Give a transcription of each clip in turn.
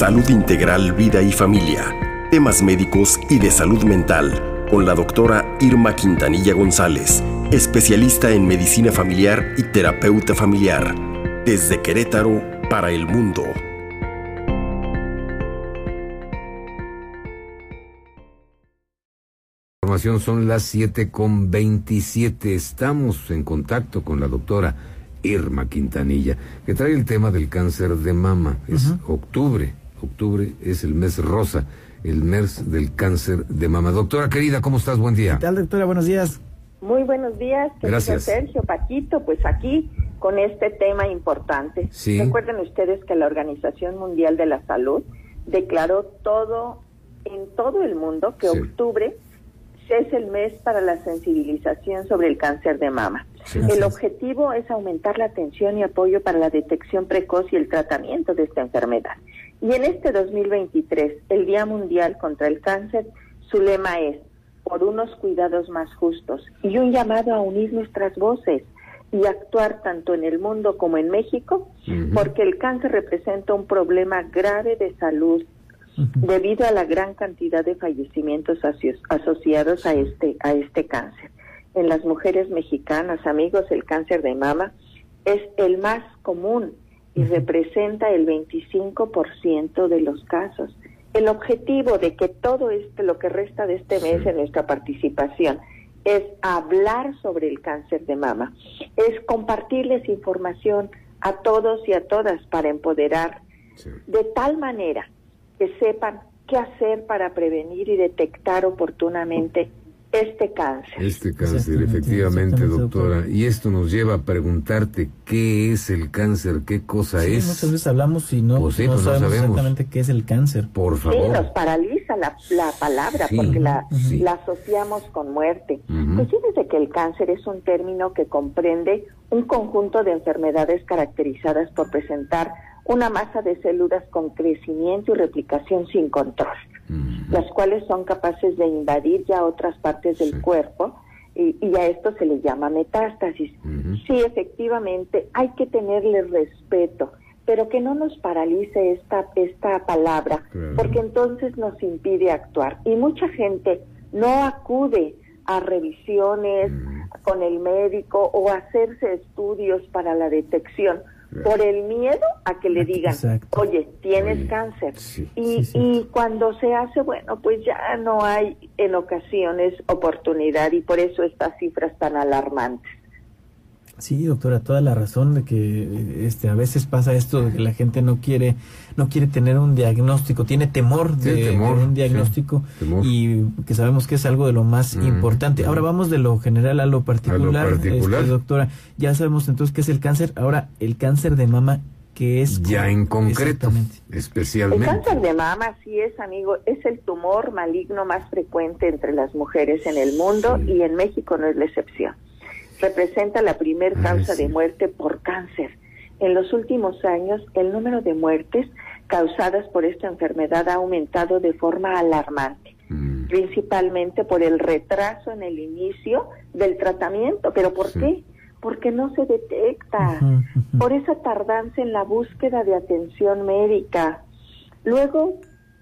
Salud Integral, Vida y Familia. Temas médicos y de salud mental con la doctora Irma Quintanilla González, especialista en medicina familiar y terapeuta familiar. Desde Querétaro para el mundo. Son las 7 con 27. Estamos en contacto con la doctora Irma Quintanilla, que trae el tema del cáncer de mama. Es octubre. Octubre es el mes rosa, el mes del cáncer de mama. Doctora querida, ¿cómo estás? Buen día. ¿Qué tal, doctora? Buenos días. Muy buenos días, Gracias. Sergio Paquito, pues aquí con este tema importante. Sí. Recuerden ustedes que la Organización Mundial de la Salud declaró todo en todo el mundo que Sí. octubre es el mes para la sensibilización sobre el cáncer de mama. Sí. El objetivo es aumentar la atención y apoyo para la detección precoz y el tratamiento de esta enfermedad. Y en este 2023, el Día Mundial contra el Cáncer, su lema es por unos cuidados más justos y un llamado a unir nuestras voces y actuar tanto en el mundo como en México, porque el cáncer representa un problema grave de salud debido a la gran cantidad de fallecimientos aso- asociados a este a este cáncer. En las mujeres mexicanas, amigos, el cáncer de mama es el más común y representa el 25% de los casos. El objetivo de que todo este, lo que resta de este mes en nuestra participación, es hablar sobre el cáncer de mama, es compartirles información a todos y a todas para empoderar Sí. de tal manera que sepan qué hacer para prevenir y detectar oportunamente este cáncer. Este cáncer, efectivamente, exactamente, doctora. doctora. Y esto nos lleva a preguntarte qué es el cáncer, qué cosa Sí, es. muchas veces hablamos y no, Pues sí, no pues no sabemos, exactamente qué es el cáncer. Por Sí, favor. nos paraliza la, la palabra Sí, porque la, sí. la asociamos con muerte. Ujú. Pues fíjense que el cáncer es un término que comprende un conjunto de enfermedades caracterizadas por presentar una masa de células con crecimiento y replicación sin control. Las cuales son capaces de invadir ya otras partes del Sí. cuerpo y, y a esto se le llama metástasis. Sí, efectivamente, hay que tenerle respeto, pero que no nos paralice esta, esta palabra, Claro. porque entonces nos impide actuar. Y mucha gente no acude a revisiones con el médico o a hacerse estudios para la detección. Por el miedo a que le digan, Exacto. oye, tienes Oye, cáncer. sí. Y, Sí, y cuando se hace, bueno, pues ya no hay en ocasiones oportunidad y por eso estas cifras tan alarmantes. Sí, doctora, toda la razón de que este a veces pasa esto de que la gente no quiere no quiere tener un diagnóstico, tiene temor de, temor, de un sí, diagnóstico temor. y que sabemos que es algo de lo más Mm, importante. mm. Ahora vamos de lo general a lo particular, particular. este, doctora. Ya sabemos entonces qué es el cáncer. Ahora el cáncer de mama que es Ya en concreto, Exactamente. El especialmente. cáncer de mama, sí es, amigo, es el tumor maligno más frecuente entre las mujeres en el mundo Sí. y en México no es la excepción. Representa la primer Ay, causa sí. de muerte por cáncer. En los últimos años, el número de muertes causadas por esta enfermedad ha aumentado de forma alarmante. Mm. principalmente por el retraso en el inicio del tratamiento. ¿Pero por Sí. qué? Porque no se detecta, por esa tardanza en la búsqueda de atención médica. Luego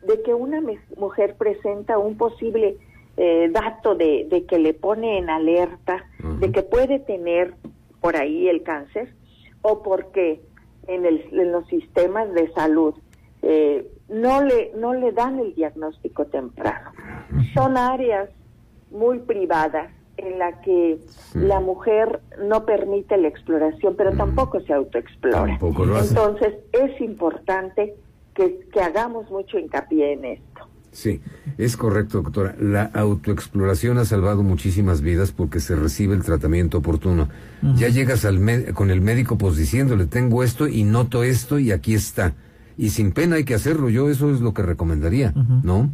de que una mujer presenta un posible eh, dato de, de que le pone en alerta, de que puede tener por ahí el cáncer, o porque en, el, en los sistemas de salud eh, no le no le dan el diagnóstico temprano. Son áreas muy privadas en la que Sí. la mujer no permite la exploración, pero tampoco se autoexplora. Tampoco. Entonces es importante que, que hagamos mucho hincapié en esto. Sí, es correcto, doctora. La autoexploración ha salvado muchísimas vidas porque se recibe el tratamiento oportuno. Ya llegas al con el médico pues diciéndole, tengo esto y noto esto y aquí está. Y sin pena hay que hacerlo. Yo eso es lo que recomendaría. ¿no?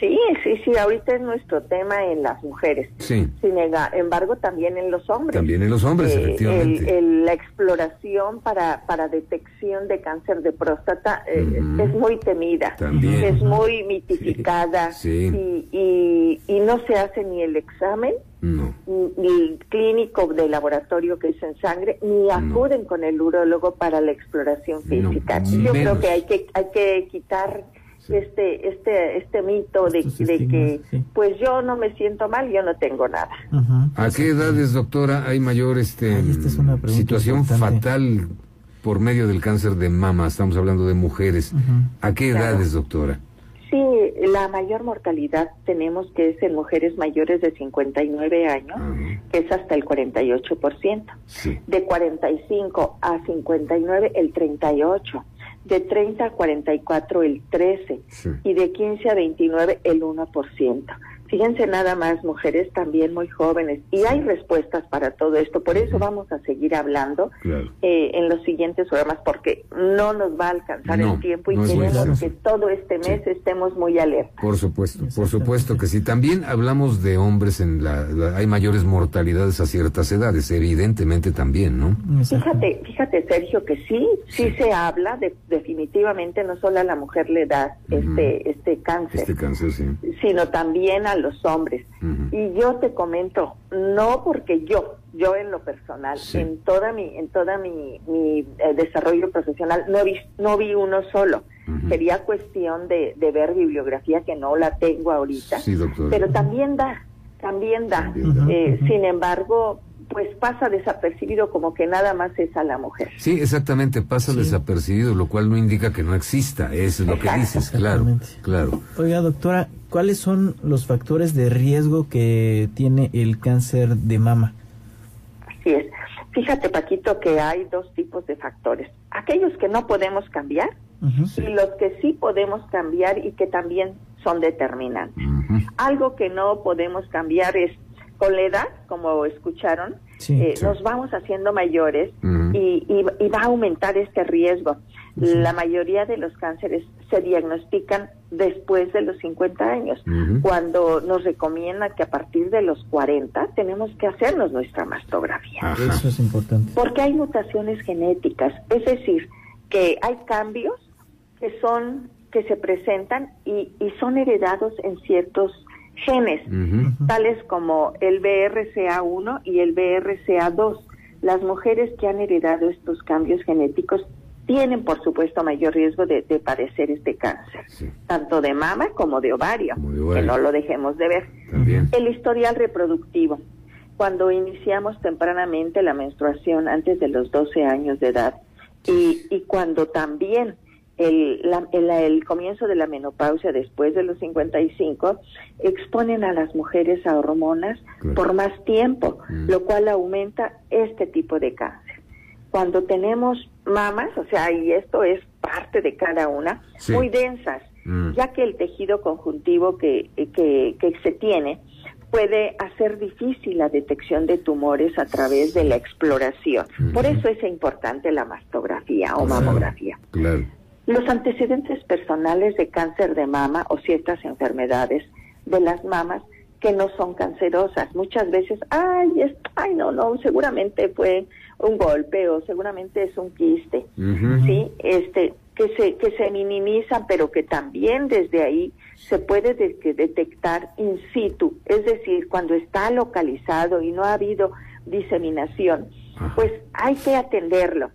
Sí, sí, sí, ahorita es nuestro tema en las mujeres. Sí, Sin embargo, también en los hombres. también en los hombres, Eh, efectivamente. el- el- la exploración para, para detección de cáncer de próstata eh, es muy temida, También. es muy mitificada Sí. Y, y, y no se hace ni el examen ni clínico de laboratorio que es en sangre, ni acuden con el urólogo para la exploración física. Yo creo que hay que hay que quitar este este este mito de, que pues yo no me siento mal, yo no tengo nada. ¿A qué edades, doctora, hay mayor este situación fatal por medio del cáncer de mama? Estamos hablando de mujeres. ¿A qué edades, doctora? Sí, la mayor mortalidad tenemos que es en mujeres mayores de 59 años, que es hasta el 48%. De 45 a 59 el 38 de 30 a 44 el 13 y de 15 a 29 el 1%. Fíjense nada más, mujeres también muy jóvenes. Y hay respuestas para todo esto. Por eso vamos a seguir hablando eh, en los siguientes programas, porque no nos va a alcanzar el tiempo y queremos que todo este mes estemos muy alerta. Por supuesto, por supuesto que sí. También hablamos de hombres en la, Hay mayores mortalidades a ciertas edades, evidentemente también, ¿no? Fíjate, fíjate Sergio, que sí, sí, se habla, de, definitivamente no solo a la mujer le da este, este cáncer. Este cáncer, sí. Sino también a los hombres. Y yo te comento, no porque yo, yo en lo personal, en toda mi, en toda mi, mi eh, desarrollo profesional, no vi, no vi uno solo. Sería cuestión de, de, ver bibliografía que no la tengo ahorita. Pero también da, también da. Eh, sin embargo, pues pasa desapercibido como que nada más es a la mujer. Sí, exactamente, pasa desapercibido, lo cual no indica que no exista, es lo que dices, claro, claro. Oiga, doctora, ¿cuáles son los factores de riesgo que tiene el cáncer de mama? Así es. Fíjate, Paquito, que hay dos tipos de factores. Aquellos que no podemos cambiar y los que sí podemos cambiar y que también son determinantes. Algo que no podemos cambiar es con la edad, como escucharon, eh, nos vamos haciendo mayores y, va a aumentar este riesgo. La mayoría de los cánceres se diagnostican después de los 50 años, cuando nos recomienda que a partir de los 40 tenemos que hacernos nuestra mastografía. Eso es importante. Porque hay mutaciones genéticas, es decir, que hay cambios que son que se presentan y, y son heredados en ciertos genes, tales como el BRCA1 y el BRCA2. Las mujeres que han heredado estos cambios genéticos tienen, por supuesto, mayor riesgo de, padecer este cáncer, tanto de mama como de ovario, que no lo dejemos de ver. El historial reproductivo. Cuando iniciamos tempranamente la menstruación antes de los 12 años de edad y, y cuando también el, el, comienzo de la menopausia después de los 55 exponen a las mujeres a hormonas por más tiempo, mm. lo cual aumenta este tipo de cáncer. Cuando tenemos mamas, o sea, y esto es parte de cada una, muy densas, mm. ya que el tejido conjuntivo que, que, que se tiene puede hacer difícil la detección de tumores a través de la exploración. Por eso es importante la mastografía o mamografía. Claro. Los antecedentes personales de cáncer de mama o ciertas enfermedades de las mamas que no son cancerosas. Muchas veces, ay, es, ay, no, no, seguramente fue un golpe o seguramente es un quiste, ¿sí? Este, que se, que se minimizan, pero que también desde ahí se puede detectar in situ, es decir, cuando está localizado y no ha habido diseminación, pues hay que atenderlo.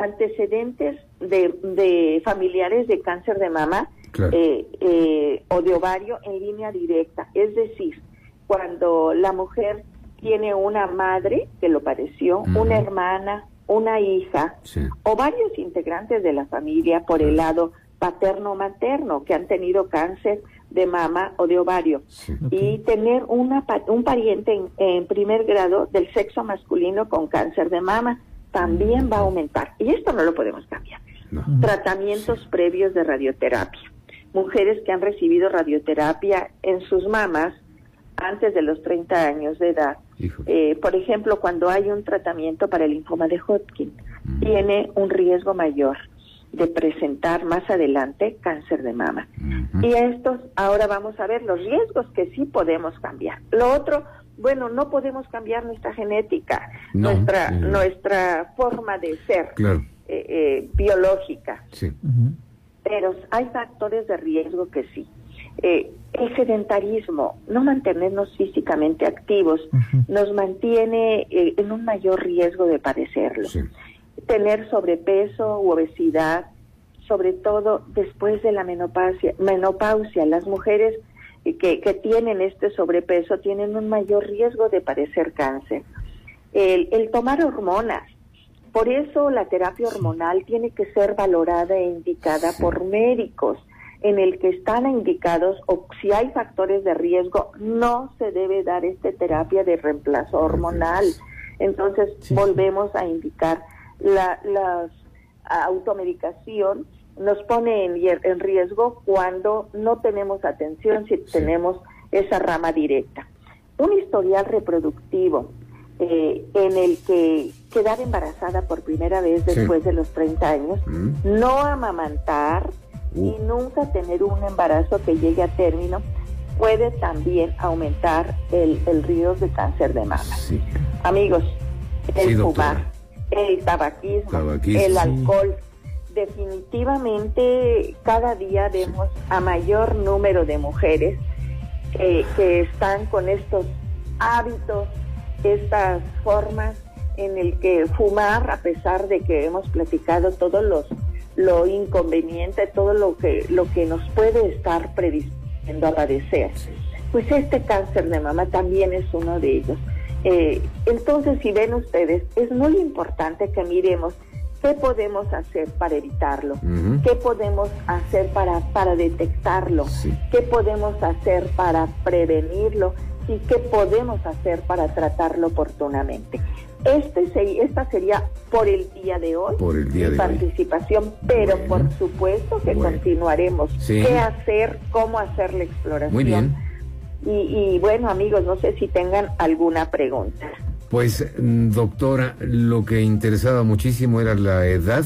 Antecedentes de, familiares de cáncer de mama eh, eh, o de ovario en línea directa. Es decir, cuando la mujer tiene una madre que lo padeció, una hermana, una hija o varios integrantes de la familia por el lado paterno-materno que han tenido cáncer de mama o de ovario y tener una, un pariente en, en primer grado del sexo masculino con cáncer de mama también va a aumentar. Y esto no lo podemos cambiar. Tratamientos previos de radioterapia. Mujeres que han recibido radioterapia en sus mamas antes de los 30 años de edad. Eh, por ejemplo, cuando hay un tratamiento para el linfoma de Hodgkin, tiene un riesgo mayor de presentar más adelante cáncer de mama. Y estos, ahora vamos a ver los riesgos que sí podemos cambiar. Lo otro, bueno, no podemos cambiar nuestra genética, nuestra, nuestra forma de ser eh, eh, biológica. Pero hay factores de riesgo que sí. Eh, el sedentarismo, no mantenernos físicamente activos, nos mantiene eh, en un mayor riesgo de padecerlo. Tener sobrepeso u obesidad, sobre todo después de la menopausia, menopausia. Las mujeres que, que tienen este sobrepeso tienen un mayor riesgo de padecer cáncer. El, el tomar hormonas, por eso la terapia hormonal tiene que ser valorada e indicada por médicos en el que están indicados o si hay factores de riesgo, no se debe dar esta terapia de reemplazo hormonal. Entonces volvemos a indicar la, la automedicación nos pone en, en, riesgo cuando no tenemos atención si tenemos esa rama directa. Un historial reproductivo eh, en el que quedar embarazada por primera vez después de los 30 años, mm. no amamantar, y nunca tener un embarazo que llegue a término puede también aumentar el, el riesgo de cáncer de mama. Amigos, el fumar, el tabaquismo, el alcohol, definitivamente cada día vemos a mayor número de mujeres que, que están con estos hábitos, estas formas en el que fumar, a pesar de que hemos platicado todos los lo inconveniente, todo lo que, lo que nos puede estar predisponiendo a padecer. Pues este cáncer de mama también es uno de ellos. Eh, entonces, si ven ustedes, es muy importante que miremos qué podemos hacer para evitarlo, qué podemos hacer para, para detectarlo, qué podemos hacer para prevenirlo y qué podemos hacer para tratarlo oportunamente. Este esta sería por el día de hoy por el día mi participación, pero por supuesto que continuaremos. ¿Qué hacer? ¿Cómo hacer la exploración? Muy bien. Y, bueno, amigos, no sé si tengan alguna pregunta. Pues, mm, doctora, lo que interesaba muchísimo era la edad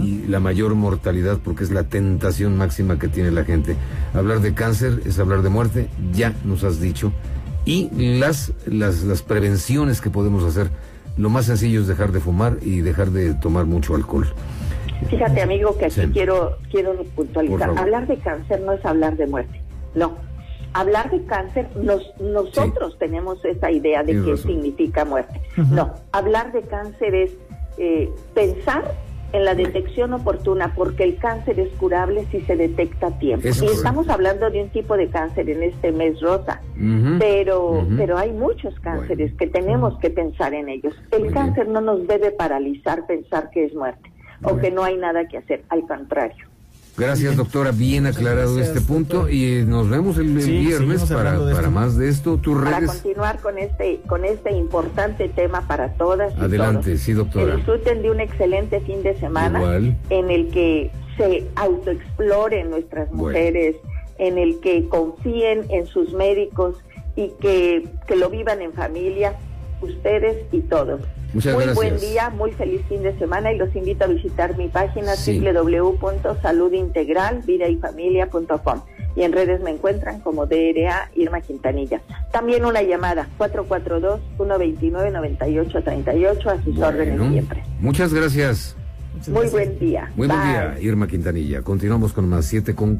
y la mayor mortalidad, porque es la tentación máxima que tiene la gente. Hablar de cáncer es hablar de muerte, ya nos has dicho y las, las, las prevenciones que podemos hacer. Lo más sencillo es dejar de fumar y dejar de tomar mucho alcohol. Fíjate, amigo, que aquí quiero, quiero puntualizar. Hablar de cáncer no es hablar de muerte. No. Hablar de cáncer, nos, nosotros tenemos esa idea de qué significa muerte. No. Hablar de cáncer es eh, pensar en la detección oportuna, porque el cáncer es curable si se detecta a tiempo. y estamos hablando de un tipo de cáncer en este mes rosa, pero, pero hay muchos cánceres que tenemos que pensar en ellos. El cáncer no nos debe paralizar pensar que es muerte o que no hay nada que hacer, al contrario. Gracias, doctora. Bien aclarado este punto y nos vemos el, viernes para, para más de esto. Tus para continuar con este con este importante tema para todas. Adelante, sí, doctora. disfruten de un excelente fin de semana en el que se autoexploren nuestras mujeres, en el que confíen en sus médicos y que, que lo vivan en familia, ustedes y todos. Muchas muy buen día, muy feliz fin de semana y los invito a visitar mi página sí. www.saludintegralvidayfamilia.com y en redes me encuentran como DRA Irma Quintanilla. También una llamada 442-129-9838 a sus órdenes siempre. Muchas gracias. muy buen día. Muy buen día, Irma Quintanilla. Continuamos con más 7 con